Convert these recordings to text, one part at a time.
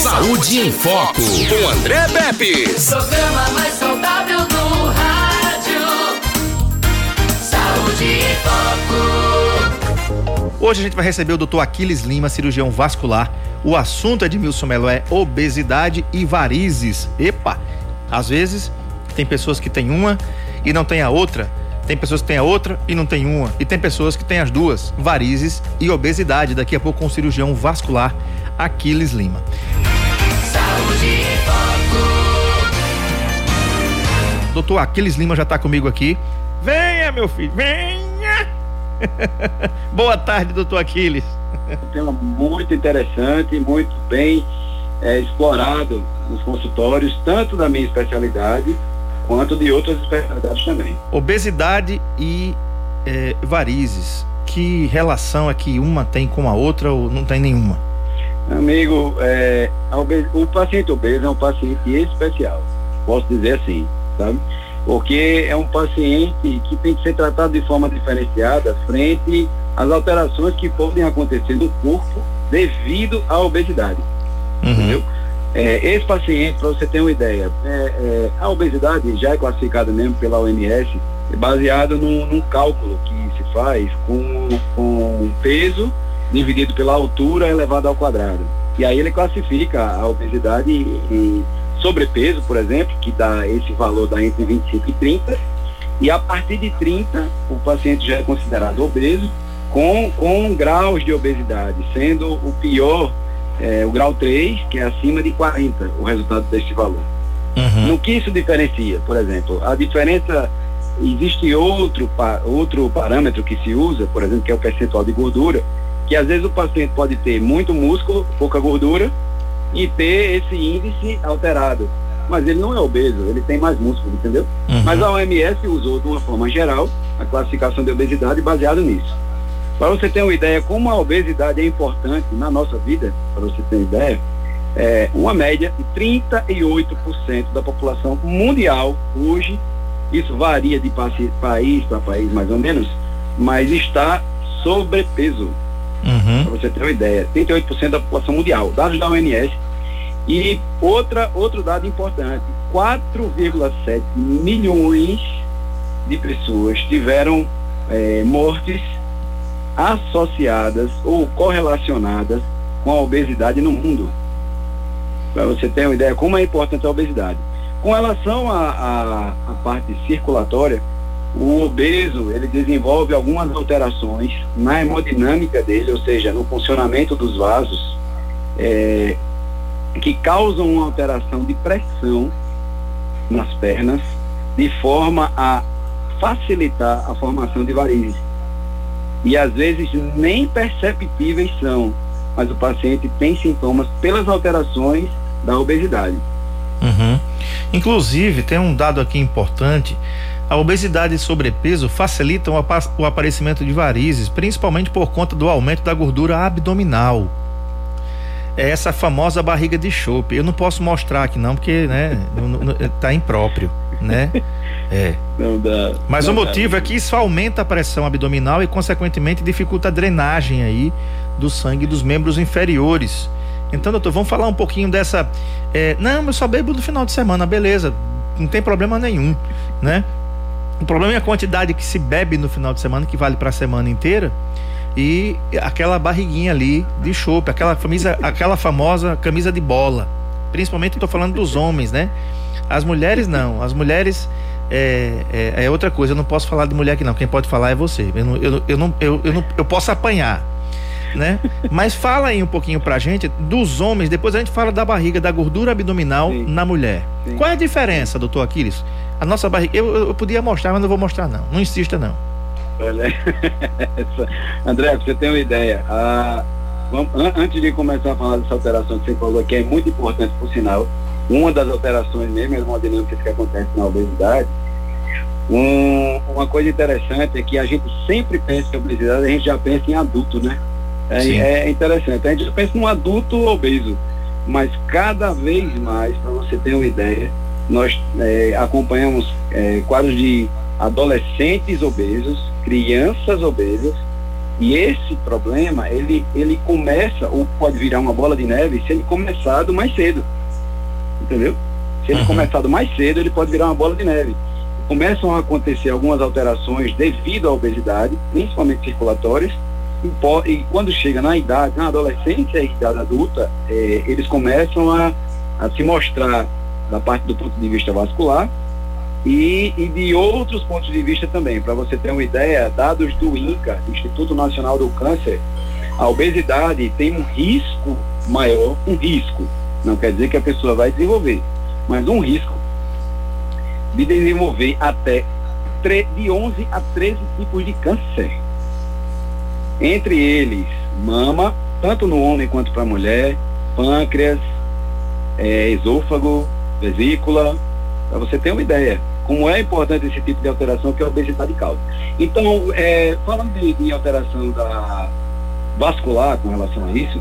Saúde em Foco, com André Pepe. Programa mais saudável do rádio. Saúde em Foco. Hoje a gente vai receber o Dr. Aquiles Lima, cirurgião vascular. O assunto, Edmilson Melo, é obesidade e varizes. Epa! Às vezes tem pessoas que têm uma e não tem a outra. Tem pessoas que têm a outra e não tem uma. E tem pessoas que têm as duas, varizes e obesidade. Daqui a pouco com o cirurgião vascular Aquiles Lima. Doutor Aquiles Lima já está comigo aqui. Venha, meu filho, venha! Boa tarde, doutor Aquiles. um tema muito interessante, muito bem é, explorado nos consultórios, tanto da minha especialidade quanto de outras especialidades também. Obesidade e eh, varizes. Que relação é que uma tem com a outra ou não tem nenhuma? Amigo, é, o paciente obeso é um paciente especial, posso dizer assim, sabe? Porque é um paciente que tem que ser tratado de forma diferenciada frente às alterações que podem acontecer no corpo devido à obesidade. entendeu? É, esse paciente, para você ter uma ideia, é, é, a obesidade já é classificada mesmo pela OMS, é baseado num, num cálculo que se faz com, com peso dividido pela altura elevado ao quadrado. E aí ele classifica a obesidade em sobrepeso, por exemplo, que dá esse valor dá entre 25 e 30, e a partir de 30 o paciente já é considerado obeso com, com graus de obesidade, sendo o pior é, o grau 3, que é acima de 40, o resultado deste valor. No que isso diferencia, por exemplo? A diferença, existe outro, outro parâmetro que se usa, por exemplo, que é o percentual de gordura, que às vezes o paciente pode ter muito músculo, pouca gordura, e ter esse índice alterado. Mas ele não é obeso, ele tem mais músculo, entendeu? Uhum. Mas a OMS usou de uma forma geral a classificação de obesidade baseado nisso. Para você ter uma ideia como a obesidade é importante na nossa vida, para você ter uma ideia, é uma média de 38% da população mundial hoje, isso varia de país para país mais ou menos, mas está sobrepeso. Uhum. Para você ter uma ideia, 38% da população mundial, dados da OMS. E outra, outro dado importante, 4,7 milhões de pessoas tiveram eh, mortes associadas ou correlacionadas com a obesidade no mundo. Para você ter uma ideia como é importante a obesidade. Com relação à parte circulatória, o obeso ele desenvolve algumas alterações na hemodinâmica dele, ou seja, no funcionamento dos vasos, eh, que causam uma alteração de pressão nas pernas, de forma a facilitar a formação de varizes. E às vezes nem perceptíveis são, mas o paciente tem sintomas pelas alterações da obesidade. Uhum. Inclusive, tem um dado aqui importante. A obesidade e sobrepeso facilitam o apa- o aparecimento de varizes, principalmente por conta do aumento da gordura abdominal. É essa famosa barriga de chope. Eu não posso mostrar aqui não, porque, né, tá impróprio, né? É. Não dá. Mas não o dá. motivo é que isso aumenta a pressão abdominal e, consequentemente, dificulta a drenagem aí do sangue dos membros inferiores. Então, doutor, vamos falar um pouquinho dessa. é, não, eu só bebo no final de semana, beleza, não tem problema nenhum, né? O problema é a quantidade que se bebe no final de semana, que vale para a semana inteira, e aquela barriguinha ali de chope, aquela, camisa, aquela famosa camisa de bola. Principalmente estou falando dos homens, né? As mulheres não. As mulheres é, é, é outra coisa. Eu não posso falar de mulher aqui não. Quem pode falar é você. Eu não, eu, eu, não, eu, eu, não, eu posso apanhar, né? Mas fala aí um pouquinho pra gente dos homens. Depois a gente fala da barriga, da gordura abdominal Sim. na mulher. Sim. Qual é a diferença, doutor Aquiles? A nossa barriga. Eu, eu, podia mostrar, mas não vou mostrar não. Não insista não. Olha, André, você ter uma ideia, a- vamos- an- antes de começar a falar dessa alteração que você falou, que é muito importante por sinal, uma das alterações mesmo hemodinâmicas que acontece na obesidade, um- uma coisa interessante é que a gente sempre pensa em obesidade, a gente já pensa em adulto, né? É, é interessante, a gente já pensa num adulto obeso, mas cada vez mais, para você ter uma ideia, nós é, acompanhamos é, quadros de adolescentes obesos, crianças obesas, E esse problema, ele, ele começa, ou pode virar uma bola de neve, se ele começado mais cedo. Entendeu? Se ele uhum. começado mais cedo, ele pode virar uma bola de neve. Começam a acontecer algumas alterações devido à obesidade, principalmente circulatórias, e, e quando chega na idade, na adolescência e idade adulta, é, eles começam a, a se mostrar da parte do ponto de vista vascular e, e de outros pontos de vista também. Para você ter uma ideia, dados do INCA, Instituto Nacional do Câncer, a obesidade tem um risco maior, um risco, não quer dizer que a pessoa vai desenvolver, mas um risco de desenvolver até de 11 a 13 tipos de câncer. Entre eles, mama, tanto no homem quanto para a mulher, pâncreas, é, esôfago, vesícula, para você ter uma ideia como é importante esse tipo de alteração que é a obesidade causa. Então, é, falando de, de, alteração da vascular com relação a isso,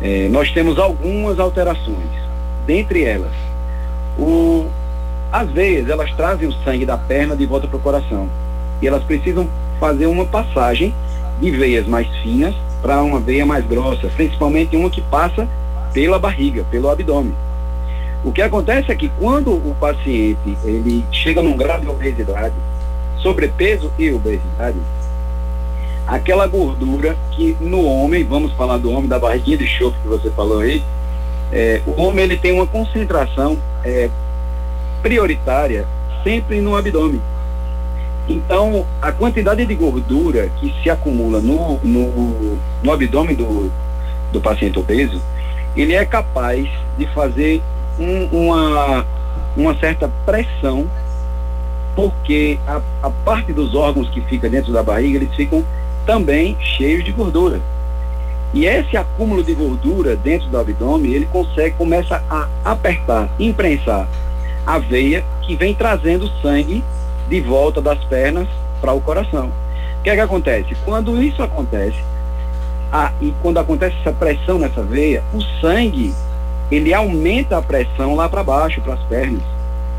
é, nós temos algumas alterações. Dentre elas, o, as veias, elas trazem o sangue da perna de volta para o coração. E elas precisam fazer uma passagem de veias mais finas para uma veia mais grossa, principalmente uma que passa pela barriga, pelo abdômen. O que acontece é que quando o paciente ele chega num grau de obesidade, sobrepeso e obesidade, aquela gordura que no homem, vamos falar do homem da barriguinha de chope que você falou aí, é, o homem ele tem uma concentração é, prioritária sempre no abdômen. Então, a quantidade de gordura que se acumula no, no, no abdômen do, do paciente obeso, ele é capaz de fazer um, uma, uma certa pressão, porque a, a parte dos órgãos que fica dentro da barriga, eles ficam também cheios de gordura. E esse acúmulo de gordura dentro do abdômen, ele consegue, começa a apertar, imprensar a veia que vem trazendo sangue de volta das pernas para o coração. O que é que acontece? Quando isso acontece, a, e quando acontece essa pressão nessa veia, o sangue ele aumenta a pressão lá para baixo, para as pernas.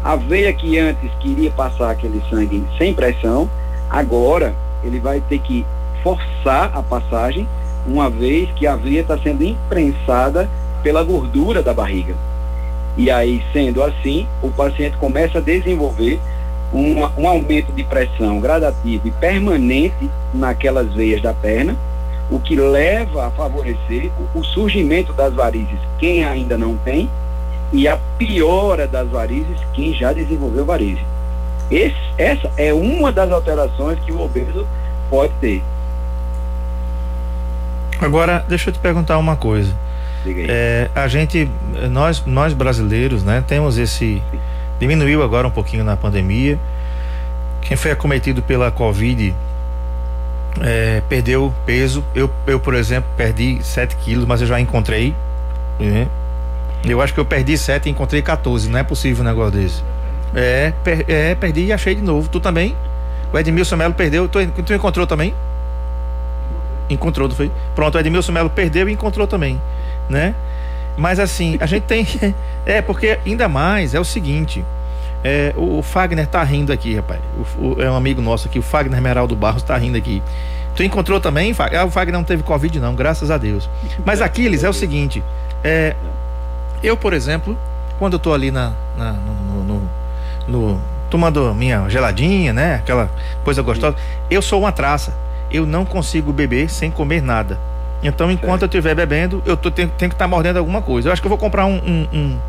A veia que antes queria passar aquele sangue sem pressão, agora ele vai ter que forçar a passagem, uma vez que a veia está sendo imprensada pela gordura da barriga. E aí, sendo assim, o paciente começa a desenvolver um, um aumento de pressão gradativo e permanente naquelas veias da perna, o que leva a favorecer o, o surgimento das varizes, quem ainda não tem, e a piora das varizes, quem já desenvolveu varize. Esse, essa é uma das alterações que o obeso pode ter. Agora, deixa eu te perguntar uma coisa. É, a gente, nós, nós brasileiros, né, temos esse. Diminuiu agora um pouquinho na pandemia. Quem foi acometido pela Covid é, perdeu peso. Eu, eu, por exemplo, perdi 7 quilos, mas eu já encontrei. Né? Eu acho que eu perdi 7 e encontrei 14. Não é possível um negócio desse. É, per, é, perdi e achei de novo. Tu também? O Edmilson Melo perdeu. Tu, tu encontrou também? Encontrou, foi? Pronto, o Edmilson Melo perdeu e encontrou também, né? Mas assim, a gente tem. É, porque ainda mais é o seguinte. É, o, Fagner tá rindo aqui, rapaz. O, o, é um amigo nosso aqui, o Fagner Meraldo Barros tá rindo aqui. Tu encontrou também, Fagner? Ah, o Fagner não teve Covid, não, graças a Deus. Mas Aquiles é o seguinte: é, eu, por exemplo, quando eu tô ali na, na no, no, no, tomando minha geladinha, né? Aquela coisa gostosa, eu sou uma traça. Eu não consigo beber sem comer nada. Então, enquanto eu estiver bebendo, eu tô, tenho, tenho que estar tá mordendo alguma coisa. Eu acho que eu vou comprar um, um, um,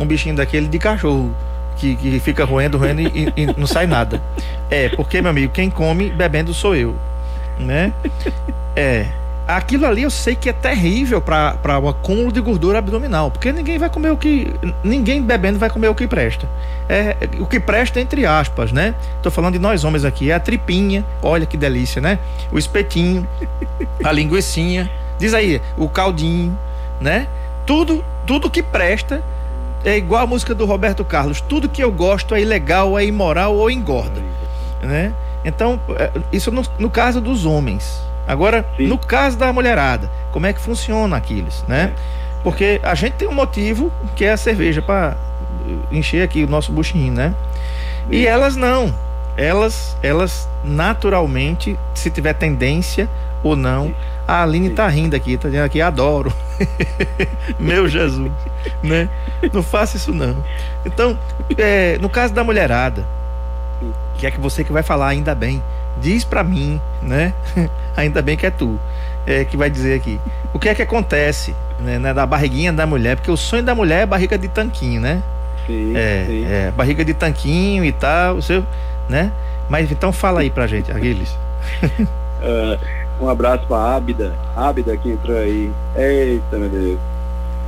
um bichinho daquele de cachorro que, que fica roendo, roendo e, e, não sai nada. É, porque, meu amigo, quem come bebendo sou eu. Né? É. Aquilo ali eu sei que é terrível para o acúmulo de gordura abdominal, porque ninguém vai comer o que. Ninguém bebendo vai comer o que presta. É, o que presta, entre aspas, né? Tô falando de nós homens aqui, é a tripinha, olha que delícia, né? O espetinho, a linguiçinha, diz aí, o caldinho, né? Tudo, tudo que presta é igual a música do Roberto Carlos: tudo que eu gosto é ilegal, é imoral ou engorda. Né? Então, é, isso no, no caso dos homens. Agora, Sim. no caso da mulherada, como é que funciona aqueles, né? Porque a gente tem um motivo que é a cerveja para encher aqui o nosso buchinho, né? Sim. E elas não. Elas, elas naturalmente, se tiver tendência ou não. A Aline tá rindo aqui, tá dizendo aqui, adoro. Meu Jesus, né? Não faça isso não. Então, é, no caso da mulherada, que é que você que vai falar ainda bem, diz para mim, né? ainda bem que é tu, é, que vai dizer aqui. O que é que acontece, né, né, da barriguinha da mulher? Porque o sonho da mulher é barriga de tanquinho, né? Sim, É, sim. é, barriga de tanquinho e tal, o seu, né? Mas então fala aí pra gente, Aguiles. Ah, um abraço pra Ábida. Ábida que entrou aí. Eita, meu Deus.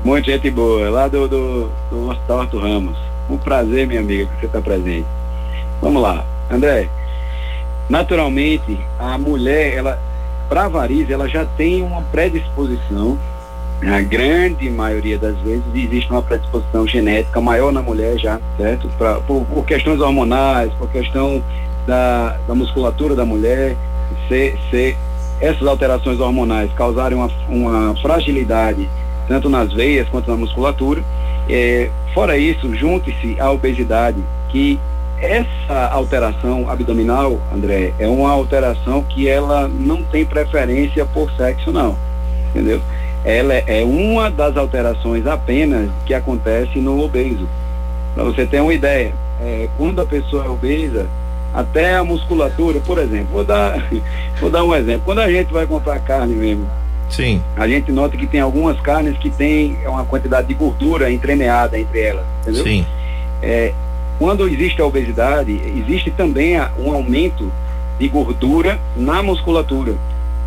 Muita gente boa, lá do, do, do Ramos. Um prazer, minha amiga, que você está presente. Vamos lá. André, naturalmente, a mulher, ela, para variz, ela já tem uma predisposição. Na grande maioria das vezes existe uma predisposição genética maior na mulher já, certo? Pra, por, por questões hormonais, por questão da, da musculatura da mulher, ser, ser essas alterações hormonais causarem uma, uma fragilidade tanto nas veias quanto na musculatura. É, fora isso, junte-se à obesidade, que essa alteração abdominal, André, é uma alteração que ela não tem preferência por sexo, não. Entendeu? Ela é uma das alterações apenas que acontece no obeso. Para você ter uma ideia, é, quando a pessoa é obesa, até a musculatura, por exemplo, vou dar, vou dar um exemplo. Quando a gente vai comprar carne mesmo, Sim. a gente nota que tem algumas carnes que tem uma quantidade de gordura entremeada entre elas, entendeu? Sim. É, quando existe a obesidade, existe também um aumento de gordura na musculatura,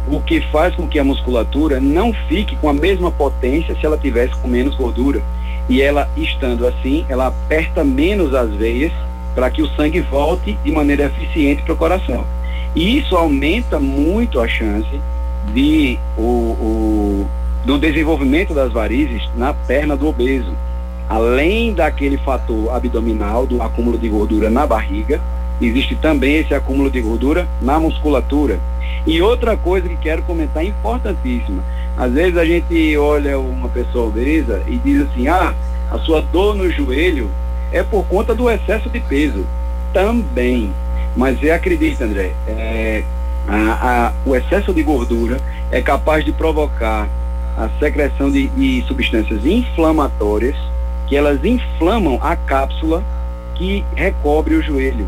o que faz com que a musculatura não fique com a mesma potência se ela tivesse com menos gordura. E ela, estando assim, ela aperta menos as veias para que o sangue volte de maneira eficiente para o coração. E isso aumenta muito a chance de o, o- do desenvolvimento das varizes na perna do obeso. Além daquele fator abdominal, do acúmulo de gordura na barriga, existe também esse acúmulo de gordura na musculatura. E outra coisa que quero comentar importantíssima. Às vezes a gente olha uma pessoa obesa e diz assim, ah, a sua dor no joelho é por conta do excesso de peso. Também. Mas acredita, André, é, a- a- o excesso de gordura é capaz de provocar a secreção de, de substâncias inflamatórias que elas inflamam a cápsula que recobre o joelho,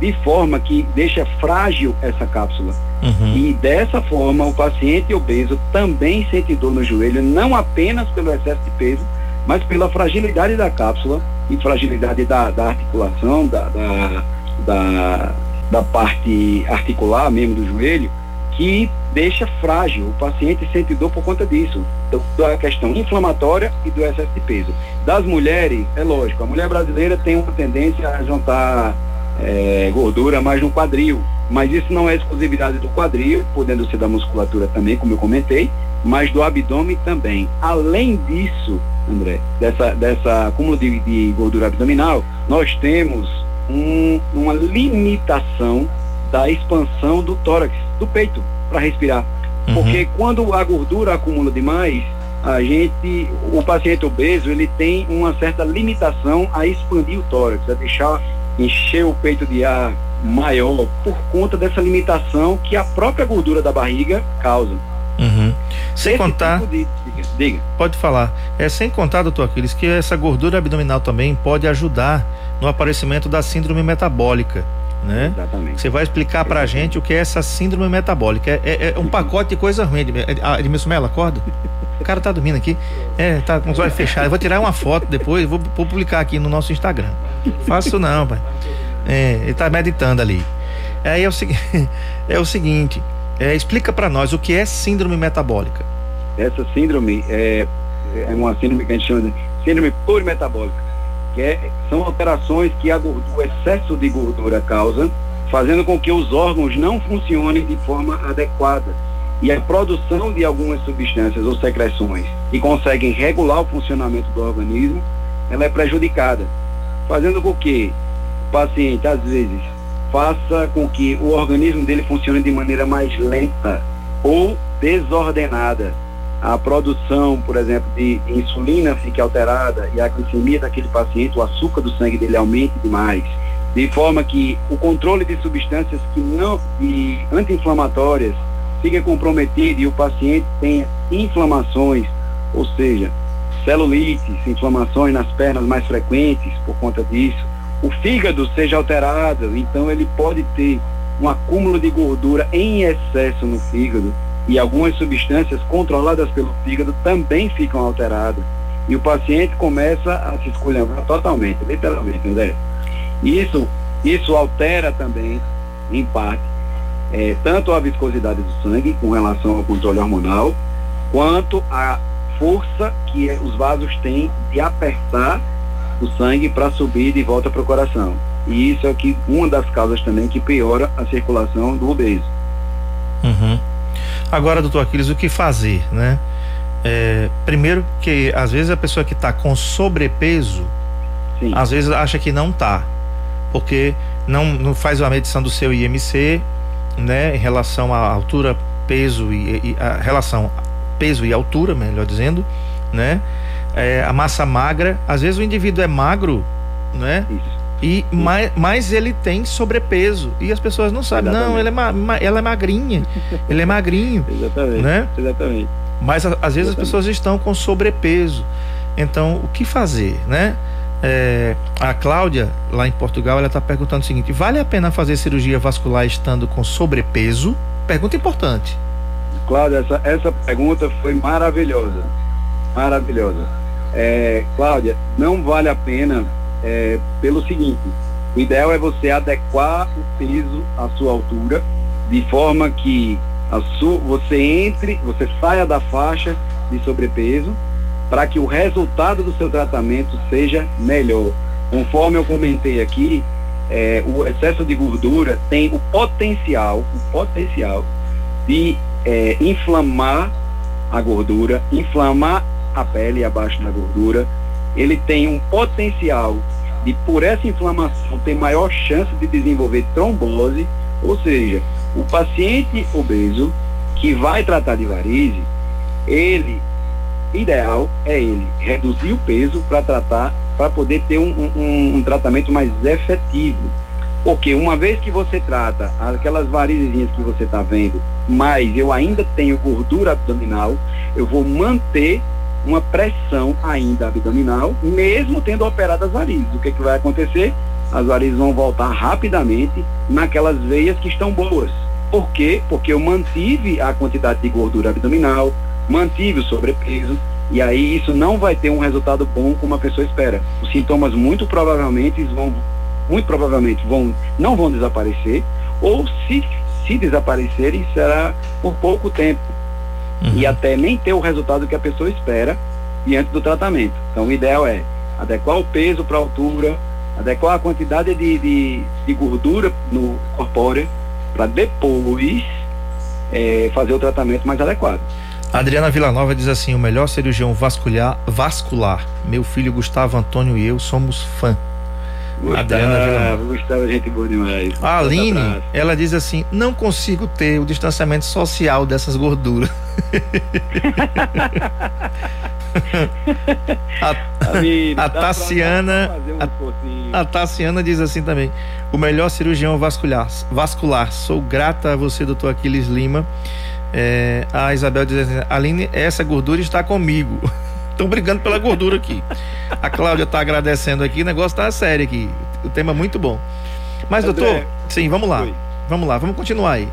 de forma que deixa frágil essa cápsula. Uhum. E dessa forma, o paciente obeso também sente dor no joelho, não apenas pelo excesso de peso, mas pela fragilidade da cápsula e fragilidade da, da articulação, da, da, da, da parte articular mesmo do joelho, que deixa frágil. O paciente sente dor por conta disso, da questão inflamatória e do excesso de peso. Das mulheres, é lógico, a mulher brasileira tem uma tendência a juntar é, gordura mais no quadril, mas isso não é exclusividade do quadril, podendo ser da musculatura também, como eu comentei, mas do abdômen também. Além disso, André, dessa, dessa acúmulo de, de gordura abdominal, nós temos um- uma limitação da expansão do tórax, do peito, para respirar. Uhum. Porque quando a gordura acumula demais, a gente, o paciente obeso, ele tem uma certa limitação a expandir o tórax, a deixar encher o peito de ar maior por conta dessa limitação que a própria gordura da barriga causa. Uhum. Sem Esse contar, tipo de- diga, diga. pode falar, é sem contar, doutor Aquiles, que essa gordura abdominal também pode ajudar no aparecimento da síndrome metabólica, né? Exatamente. Você vai explicar pra gente o que é essa síndrome metabólica. É, é- é um pacote de coisa ruim. Ah, Edmilson Mello, acorda? O cara tá dormindo aqui. É, tá com os olhos fechados. Eu vou tirar uma foto depois, vou, vou publicar aqui no nosso Instagram. Faço não, pai. É, ele tá meditando ali. Aí é o, é o seguinte, é, explica pra nós o que é síndrome metabólica. Essa síndrome é, é uma síndrome que a gente chama de síndrome plurimetabólica, que é, são alterações que a gordura, o excesso de gordura causa, fazendo com que os órgãos não funcionem de forma adequada. E a produção de algumas substâncias ou secreções que conseguem regular o funcionamento do organismo, ela é prejudicada, fazendo com que o paciente, às vezes, faça com que o organismo dele funcione de maneira mais lenta ou desordenada. A produção, por exemplo, de insulina fique alterada e a glicemia daquele paciente, o açúcar do sangue dele aumente demais. De forma que o controle de substâncias que não, anti-inflamatórias fica comprometido e o paciente tem inflamações, ou seja, celulites, inflamações nas pernas mais frequentes por conta disso, o fígado seja alterado, então ele pode ter um acúmulo de gordura em excesso no fígado e algumas substâncias controladas pelo fígado também ficam alteradas. E o paciente começa a se esculhambar totalmente, literalmente, André. Isso, isso altera também, em parte, é, tanto a viscosidade do sangue com relação ao controle hormonal, quanto a força que os vasos têm de apertar o sangue para subir de volta para o coração. E isso é que uma das causas também que piora a circulação do obeso. Uhum. Agora, doutor Aquiles, o que fazer, né? É, primeiro que às vezes a pessoa que está com sobrepeso, Sim. às vezes acha que não está, porque não, não faz a medição do seu IMC, né, em relação à altura, peso e, e a relação peso e altura, melhor dizendo, né? É, a massa magra, às vezes o indivíduo é magro, né? Isso e mais, mais ele tem sobrepeso. E as pessoas não sabem. Exatamente. Não, ele é ma, ma, ela é magrinha. ele é magrinho. Exatamente. Né? Exatamente. Mas às vezes Exatamente. as pessoas estão com sobrepeso. Então, o que fazer, né? É, a Cláudia, lá em Portugal, ela está perguntando o seguinte: vale a pena fazer cirurgia vascular estando com sobrepeso? Pergunta importante. Cláudia, essa, essa pergunta foi maravilhosa. Maravilhosa. É, Cláudia, não vale a pena é, pelo seguinte: o ideal é você adequar o peso à sua altura, de forma que a sua, você entre, você saia da faixa de sobrepeso, para que o resultado do seu tratamento seja melhor. Conforme eu comentei aqui, é, o excesso de gordura tem o potencial, o potencial de é, inflamar a gordura, inflamar a pele abaixo da gordura. Ele tem um potencial de por essa inflamação ter maior chance de desenvolver trombose, ou seja, o paciente obeso que vai tratar de varize, ele ideal é ele reduzir o peso para tratar, para poder ter um, um, um, tratamento mais efetivo. Porque uma vez que você trata aquelas varizezinhas que você está vendo, mas eu ainda tenho gordura abdominal, eu vou manter uma pressão ainda abdominal, mesmo tendo operado as varizes. O que, que vai acontecer? As varizes vão voltar rapidamente naquelas veias que estão boas. Por quê? Porque eu mantive a quantidade de gordura abdominal, mantive o sobrepeso, e aí isso não vai ter um resultado bom como a pessoa espera. Os sintomas muito provavelmente vão, muito provavelmente vão, não vão desaparecer, ou se, se desaparecerem, será por pouco tempo uhum. e até nem ter o resultado que a pessoa espera diante do tratamento. Então, o ideal é adequar o peso para a altura, adequar a quantidade de, de, de gordura no corpóreo, para depois é, fazer o tratamento mais adequado. Adriana Villanova diz assim: o melhor cirurgião vascular, vascular. Meu filho Gustavo Antônio e eu somos fã. Gustavo, Adriana Gustavo, gente boa demais. A Aline, ela diz assim: não consigo ter o distanciamento social dessas gorduras. a, a Tassiana um a, a Tassiana diz assim também o melhor cirurgião vascular vascular. Sou grata a você doutor Aquiles Lima. É, a Isabel diz assim Aline essa gordura está comigo Estão brigando pela gordura aqui. A Cláudia está agradecendo aqui, o negócio está sério aqui. O tema é muito bom. Mas, André, doutor, sim, vamos lá. Foi. Vamos lá, vamos continuar aí.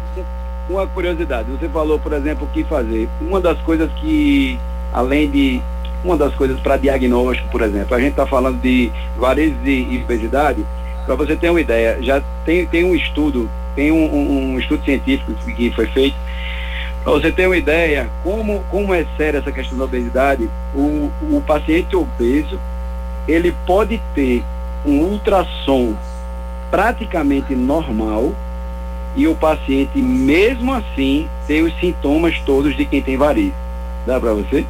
Uma curiosidade, você falou, por exemplo, o que fazer. Uma das coisas que, além de. Uma das coisas para diagnóstico, por exemplo, a gente está falando de varizes e obesidade. Para você ter uma ideia, já tem, tem um estudo, tem um, um, um estudo científico que foi feito para você ter uma ideia, como, como é séria essa questão da obesidade, o, o paciente obeso, ele pode ter um ultrassom praticamente normal e o paciente, mesmo assim, tem os sintomas todos de quem tem varizes. Dá para você?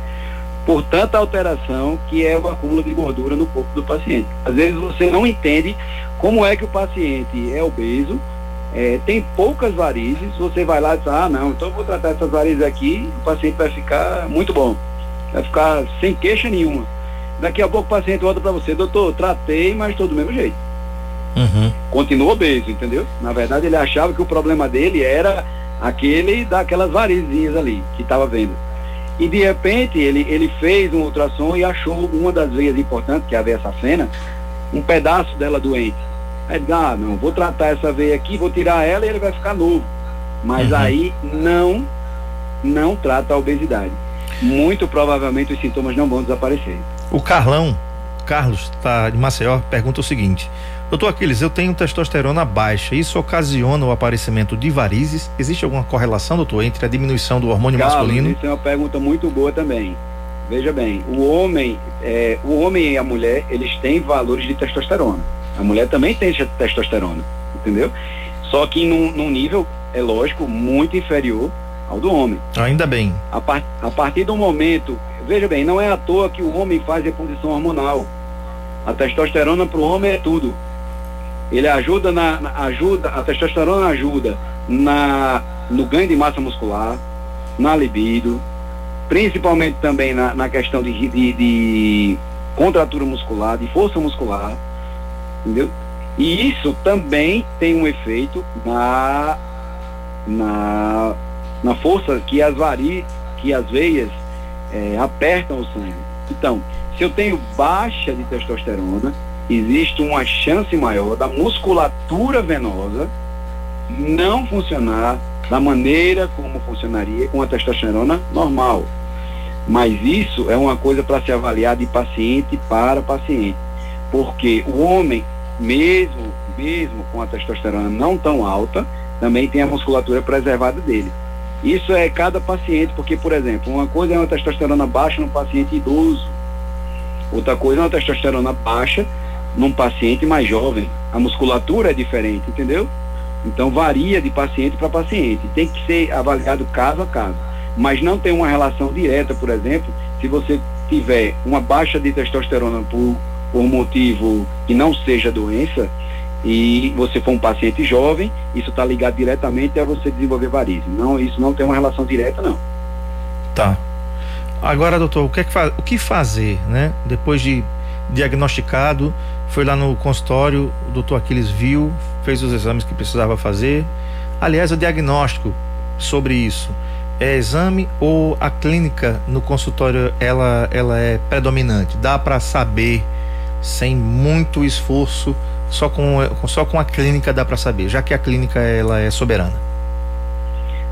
Por tanta alteração que é o acúmulo de gordura no corpo do paciente. Às vezes você não entende como é que o paciente é obeso, é, tem poucas varizes, você vai lá e diz, ah não, então eu vou tratar essas varizes aqui, o paciente vai ficar muito bom, vai ficar sem queixa nenhuma. Daqui a pouco o paciente volta para você, doutor, tratei, mas estou do mesmo jeito. Uhum. Continua obeso, entendeu? Na verdade ele achava que o problema dele era aquele daquelas varizes ali que estava vendo. E de repente ele, ele fez um ultrassom e achou uma das veias importantes, que é a veia safena, um pedaço dela doente. Aí ele ah, não, vou tratar essa veia aqui, vou tirar ela e ele vai ficar novo. Mas uhum. aí não, não trata a obesidade. Muito provavelmente os sintomas não vão desaparecer. O Carlão, Carlos, tá de Maceió, pergunta o seguinte: Doutor Aquiles, eu tenho testosterona baixa. Isso ocasiona o aparecimento de varizes? Existe alguma correlação, doutor, entre a diminuição do hormônio Carlos, masculino? Isso é uma pergunta muito boa também. Veja bem, o homem, é, o homem e a mulher, eles têm valores de testosterona. A mulher também tem testosterona, entendeu? Só que num, num nível, é lógico, muito inferior ao do homem. Ainda bem. A, par, a partir do momento, veja bem, não é à toa que o homem faz reposição hormonal. A testosterona para o homem é tudo. Ele ajuda na, na, ajuda, a testosterona ajuda na, no ganho de massa muscular, na libido, principalmente também na, na questão de, de, de contratura muscular, de força muscular, entendeu? E isso também tem um efeito na, na, na força que as vari, que as veias é, apertam o sangue. Então, se eu tenho baixa de testosterona, existe uma chance maior da musculatura venosa não funcionar da maneira como funcionaria com a testosterona normal. Mas isso é uma coisa para se avaliar de paciente para paciente. Porque o homem, mesmo, mesmo com a testosterona não tão alta, também tem a musculatura preservada dele. Isso é cada paciente, porque, por exemplo, uma coisa é uma testosterona baixa no paciente idoso, outra coisa é uma testosterona baixa num paciente mais jovem. A musculatura é diferente, entendeu? Então varia de paciente para paciente. Tem que ser avaliado caso a caso mas não tem uma relação direta, por exemplo, se você tiver uma baixa de testosterona por, por motivo que não seja doença, e você for um paciente jovem, isso está ligado diretamente a você desenvolver varizes. Não, isso não tem uma relação direta, não. Tá. Agora, doutor, o que, é que, o que fazer, né? Depois de diagnosticado, foi lá no consultório, o doutor Aquiles viu, fez os exames que precisava fazer. Aliás, o diagnóstico sobre isso é exame ou a clínica no consultório ela, ela é predominante? Dá para saber sem muito esforço, só com, só com a clínica dá para saber, já que a clínica ela é soberana?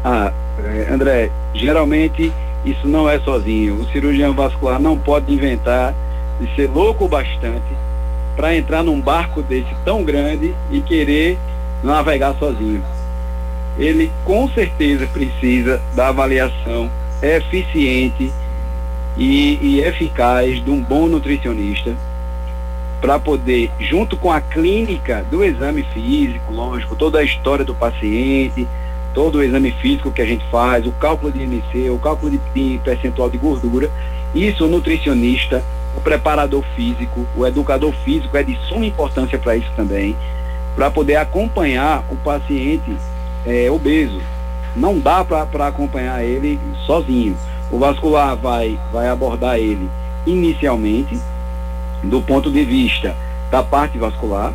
Ah, é, André, geralmente isso não é sozinho. O cirurgião vascular não pode inventar de ser louco bastante para entrar num barco desse tão grande e querer navegar sozinho ele com certeza precisa da avaliação eficiente e, e eficaz de um bom nutricionista para poder, junto com a clínica do exame físico, lógico, toda a história do paciente, todo o exame físico que a gente faz, o cálculo de IMC, o cálculo de, de percentual de gordura, isso o nutricionista, o preparador físico, o educador físico é de suma importância para isso também, para poder acompanhar o paciente é, obeso. Não dá para acompanhar ele sozinho. O vascular vai, vai abordar ele inicialmente do ponto de vista da parte vascular,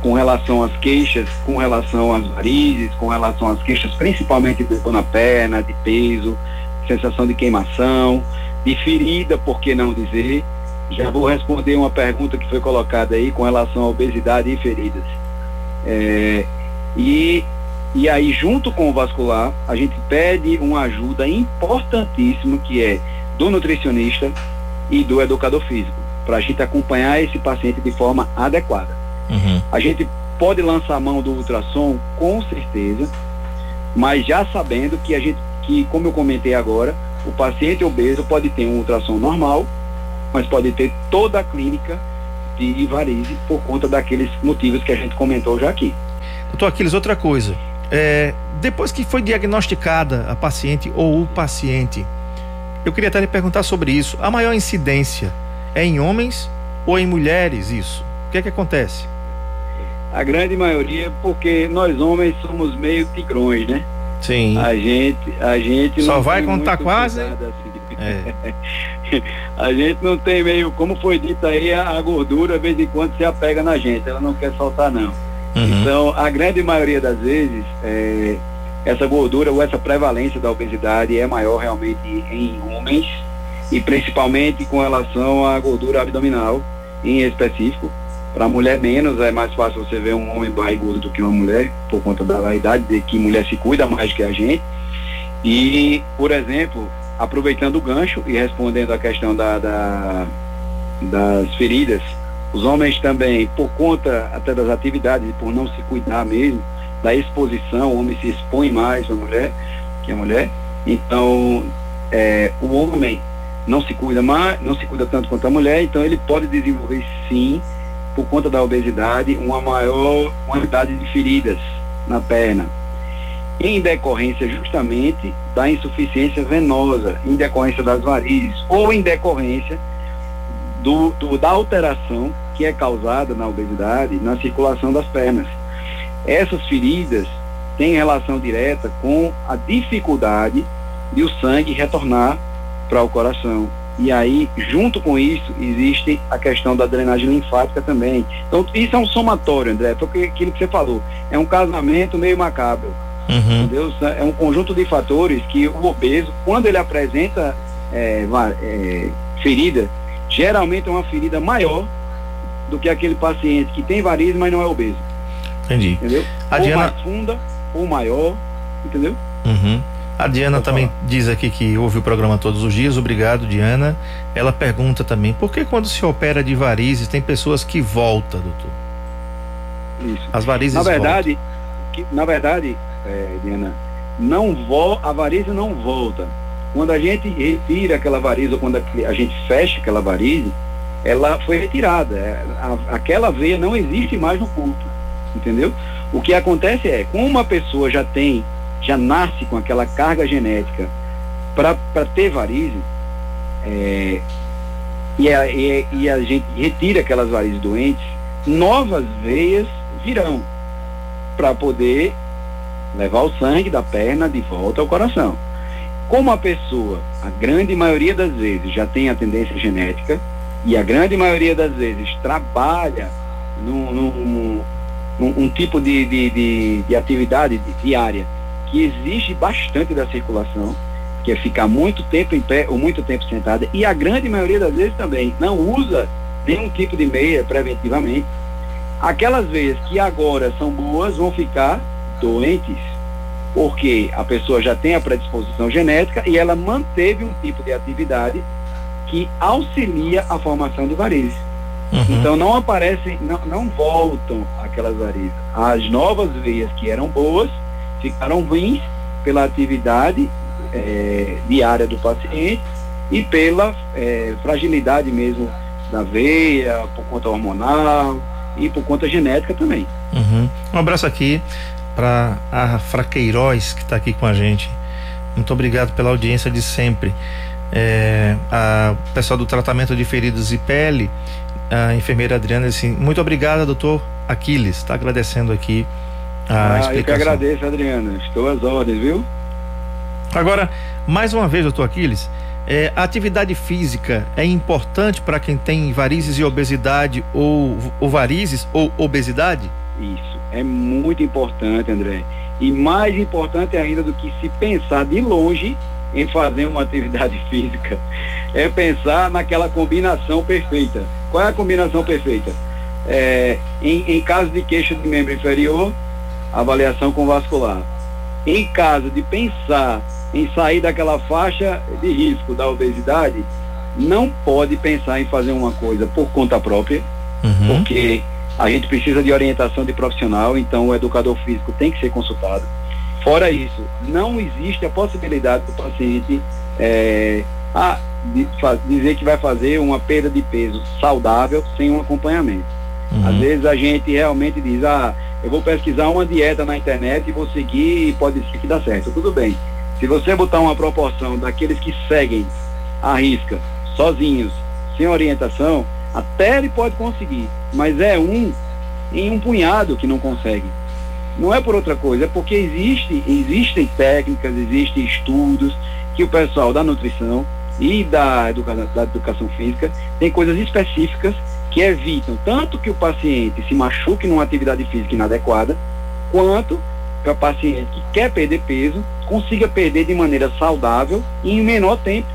com relação às queixas, com relação às varizes, com relação às queixas principalmente de dor na perna, de peso, sensação de queimação, de ferida, por que não dizer? Já vou responder uma pergunta que foi colocada aí com relação à obesidade e feridas. É, e e aí, junto com o vascular, a gente pede uma ajuda importantíssima que é do nutricionista e do educador físico, para a gente acompanhar esse paciente de forma adequada. Uhum. A gente pode lançar a mão do ultrassom, com certeza, mas já sabendo que a gente, que como eu comentei agora, o paciente obeso pode ter um ultrassom normal, mas pode ter toda a clínica de varize por conta daqueles motivos que a gente comentou já aqui. Doutor Aquiles, outra coisa. É, depois que foi diagnosticada a paciente ou o paciente, eu queria até lhe perguntar sobre isso. A maior incidência é em homens ou em mulheres isso? O que é que acontece? A grande maioria, porque nós homens somos meio tigrões, né? Sim. A gente, a gente só vai contar quase. Assim. É. a gente não tem meio, como foi dito aí, a gordura de vez em quando se apega na gente, ela não quer soltar não. Uhum. Então, a grande maioria das vezes é, essa gordura ou essa prevalência da obesidade é maior realmente em homens e principalmente com relação à gordura abdominal em específico. Para a mulher menos, é mais fácil você ver um homem barrigudo do que uma mulher, por conta da idade, de que mulher se cuida mais que a gente. E, por exemplo, aproveitando o gancho e respondendo a questão da, da das feridas, os homens também, por conta até das atividades, por não se cuidar mesmo, da exposição, o homem se expõe mais a mulher que a mulher. Então, é, o homem não se cuida mais, não se cuida tanto quanto a mulher, então ele pode desenvolver sim, por conta da obesidade, uma maior quantidade de feridas na perna. Em decorrência justamente da insuficiência venosa, em decorrência das varizes, ou em decorrência do, do, da alteração que é causada na obesidade na circulação das pernas. Essas feridas têm relação direta com a dificuldade de o sangue retornar para o coração. E aí, junto com isso, existe a questão da drenagem linfática também. Então, isso é um somatório, André, porque aquilo que você falou, é um casamento meio macabro. Uhum. Entendeu? É um conjunto de fatores que o obeso, quando ele apresenta é, é, ferida, geralmente é uma ferida maior do que aquele paciente que tem varizes, mas não é obeso. Entendi. Entendeu? A ou Diana... mais funda, ou maior, entendeu? Uhum. A Diana também diz aqui que ouve o programa todos os dias. Obrigado, Diana. Ela pergunta também, por que quando se opera de varizes tem pessoas que voltam, doutor? Isso. As varizes Na verdade, que, na verdade, é, Diana, não vo, a varize não volta. Quando a gente retira aquela varize ou quando a, a gente fecha aquela varize, ela foi retirada. É, a, aquela veia não existe mais no corpo, entendeu? O que acontece é, como uma pessoa já tem já nasce com aquela carga genética para ter varizes, é, e, a, e, e, a gente retira aquelas varizes doentes, novas veias virão para poder levar o sangue da perna de volta ao coração. Como a pessoa, a grande maioria das vezes, já tem a tendência genética, e a grande maioria das vezes trabalha num, num, num um tipo de, de, de, de atividade diária que exige bastante da circulação, que é ficar muito tempo em pé ou muito tempo sentada, e a grande maioria das vezes também não usa nenhum tipo de meia preventivamente. Aquelas veias que agora são boas vão ficar doentes, porque a pessoa já tem a predisposição genética e ela manteve um tipo de atividade que auxilia a formação de varizes. Uhum. Então não aparecem, não, não voltam aquelas varizes. As novas veias que eram boas ficaram ruins pela atividade é, diária do paciente e pela é, fragilidade mesmo da veia, por conta hormonal e por conta genética também. Uhum. Um abraço aqui para a Fraqueiroz que está aqui com a gente. Muito obrigado pela audiência de sempre. É, a pessoal do tratamento de feridos e pele, a enfermeira Adriana, assim, muito obrigada, doutor Aquiles, está agradecendo aqui ah, explicação. Eu que agradeço, Adriana. Estou às ordens, viu? Agora, mais uma vez, doutor Aquiles, é, a atividade física é importante para quem tem varizes e obesidade ou, ou varizes ou obesidade? Isso, é muito importante, André. E mais importante ainda do que se pensar de longe em fazer uma atividade física, é pensar naquela combinação perfeita. Qual é a combinação perfeita? É, em, em caso de queixa de membro inferior, avaliação com vascular. Em caso de pensar em sair daquela faixa de risco da obesidade, não pode pensar em fazer uma coisa por conta própria, uhum. porque a gente precisa de orientação de profissional, então o educador físico tem que ser consultado. Fora isso, não existe a possibilidade do paciente é, a, de, dizer que vai fazer uma perda de peso saudável sem um acompanhamento. Uhum. Às vezes a gente realmente diz, ah, eu vou pesquisar uma dieta na internet e vou seguir e pode ser que dá certo. Tudo bem. Se você botar uma proporção daqueles que seguem a risca, sozinhos, sem orientação, até ele pode conseguir, mas é um em um punhado que não consegue. Não é por outra coisa, é porque existe, existem técnicas, existem estudos que o pessoal da nutrição e da, educa da educação física tem coisas específicas que evitam tanto que o paciente se machuque numa atividade física inadequada, quanto para paciente que quer perder peso, consiga perder de maneira saudável e em menor tempo.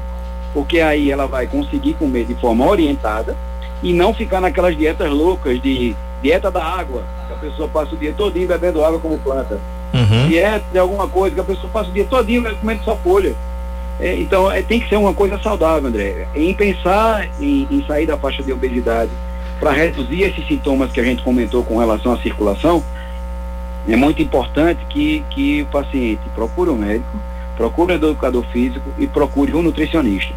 Porque aí ela vai conseguir comer de forma orientada e não ficar naquelas dietas loucas de dieta da água, que a pessoa passa o dia todinho bebendo água como planta. Uhum. Dieta de alguma coisa, que a pessoa passa o dia todinho comendo só folha. É, então é, tem que ser uma coisa saudável, André. Em pensar em, em sair da faixa de obesidade para reduzir esses sintomas que a gente comentou com relação à circulação, é muito importante que, que o paciente procure um médico, procure um educador físico e procure um nutricionista.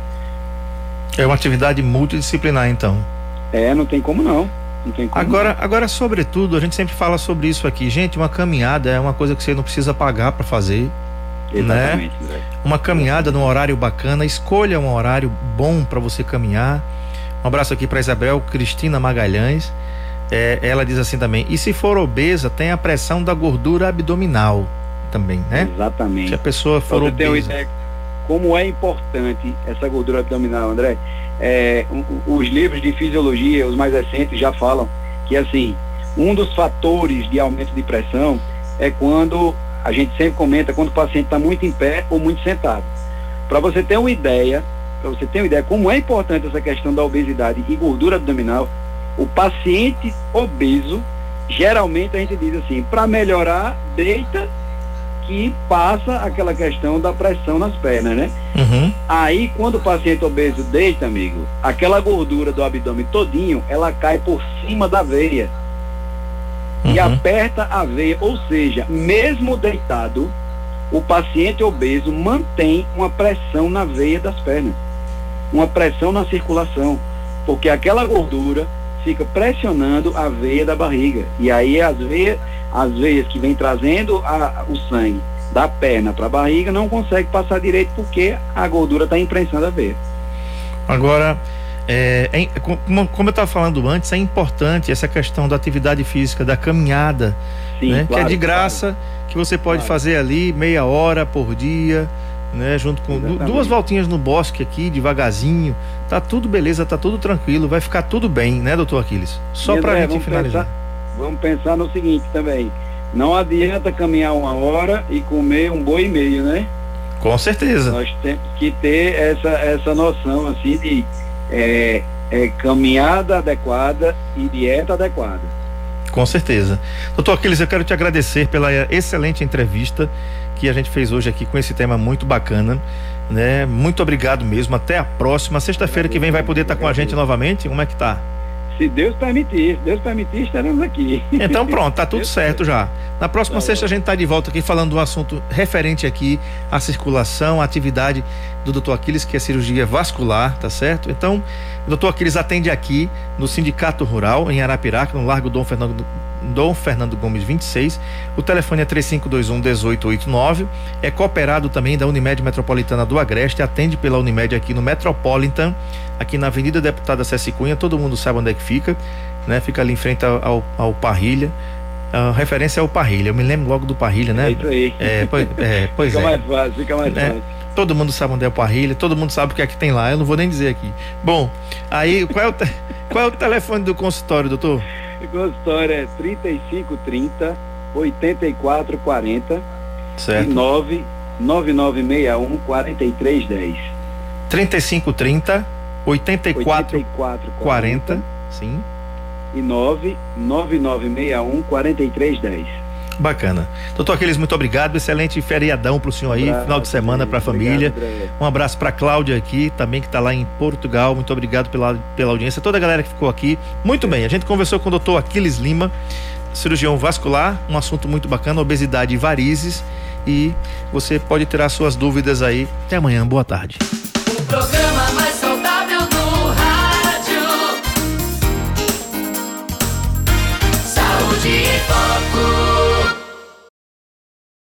É uma atividade multidisciplinar, então. É, não tem como não. Não tem como agora, não. agora, sobretudo, a gente sempre fala sobre isso aqui. Gente, uma caminhada é uma coisa que você não precisa pagar para fazer. Exatamente, né? Uma caminhada num horário bacana, escolha um horário bom para você caminhar. Um abraço aqui para Isabel Cristina Magalhães. É, ela diz assim também: e se for obesa, tem a pressão da gordura abdominal também, né? Exatamente. Se a pessoa for você obesa. Ideia, como é importante essa gordura abdominal, André? É, os livros de fisiologia, os mais recentes, já falam que assim, um dos fatores de aumento de pressão é quando a gente sempre comenta quando o paciente está muito em pé ou muito sentado. Para você ter uma ideia, para você ter uma ideia como é importante essa questão da obesidade e gordura abdominal, o paciente obeso, geralmente a gente diz assim, para melhorar, deita que passa aquela questão da pressão nas pernas, né? Uhum. Aí, quando o paciente obeso deita, amigo, aquela gordura do abdômen todinho, ela cai por cima da veia uhum. e aperta a veia, ou seja, mesmo deitado, o paciente obeso mantém uma pressão na veia das pernas, uma pressão na circulação, porque aquela gordura fica pressionando a veia da barriga. E aí as veias, as veias que vem trazendo a, o sangue da perna para a barriga não consegue passar direito porque a gordura está imprensando a veia. Agora, é, é, como, como, eu estava falando antes, é importante essa questão da atividade física, da caminhada, Sim, né? claro, que é de graça, claro. que você pode claro. fazer ali meia hora por dia, né? Junto com du, duas voltinhas no bosque aqui, devagarzinho, tá tudo beleza, tá tudo tranquilo, vai ficar tudo bem, né, doutor Aquiles? Só para a gente finalizar. Pensar, vamos pensar no seguinte também, não adianta caminhar uma hora e comer um boi e meio, né? Com certeza. Nós temos que ter essa, essa noção assim de é, é, caminhada adequada e dieta adequada. Com certeza. Doutor Aquiles, eu quero te agradecer pela excelente entrevista que a gente fez hoje aqui com esse tema muito bacana. Né? Muito obrigado mesmo. Até a próxima. Sexta-feira que vem vai poder estar com a gente novamente. Como é que tá? Se Deus permitir, se Deus permitir, estaremos aqui. Então pronto, tá tudo Deus certo já. Na próxima tá sexta a gente tá de volta aqui falando de um assunto referente aqui à circulação, à atividade do Dr. Aquiles, que é cirurgia vascular, tá certo? Então, o Dr. Aquiles atende aqui no Sindicato Rural, em Arapiraca, no Largo Dom Fernando Dom Fernando Gomes 26. O telefone é 3521 1889. É cooperado também da Unimed Metropolitana do Agreste, atende pela Unimed aqui no Metropolitan, aqui na Avenida Deputada César Cunha, todo mundo sabe onde é que fica, né? Fica ali em frente ao, ao Parrilha. A referência é o Parrilha, eu me lembro logo do Parrilha, né? É isso aí. É, pois, é, pois fica é. mais fácil, fica mais é. fácil. Todo mundo sabe onde é o Parrilha, todo mundo sabe o que é que tem lá, eu não vou nem dizer aqui. Bom, aí qual é o, te... qual é o telefone do consultório, doutor? O consultório é 3530 8440 certo. e 99961 4310. 3530 8440 sim. E 99961 4310. Bacana. Doutor Aquiles, muito obrigado. Excelente feriadão para o senhor aí, final de semana para a família. Um abraço para Cláudia aqui, também que está lá em Portugal. Muito obrigado pela, pela audiência. Toda a galera que ficou aqui. Muito bem, a gente conversou com o doutor Aquiles Lima, cirurgião vascular, um assunto muito bacana, obesidade e varizes. E você pode tirar suas dúvidas aí. Até amanhã, boa tarde. O programa mais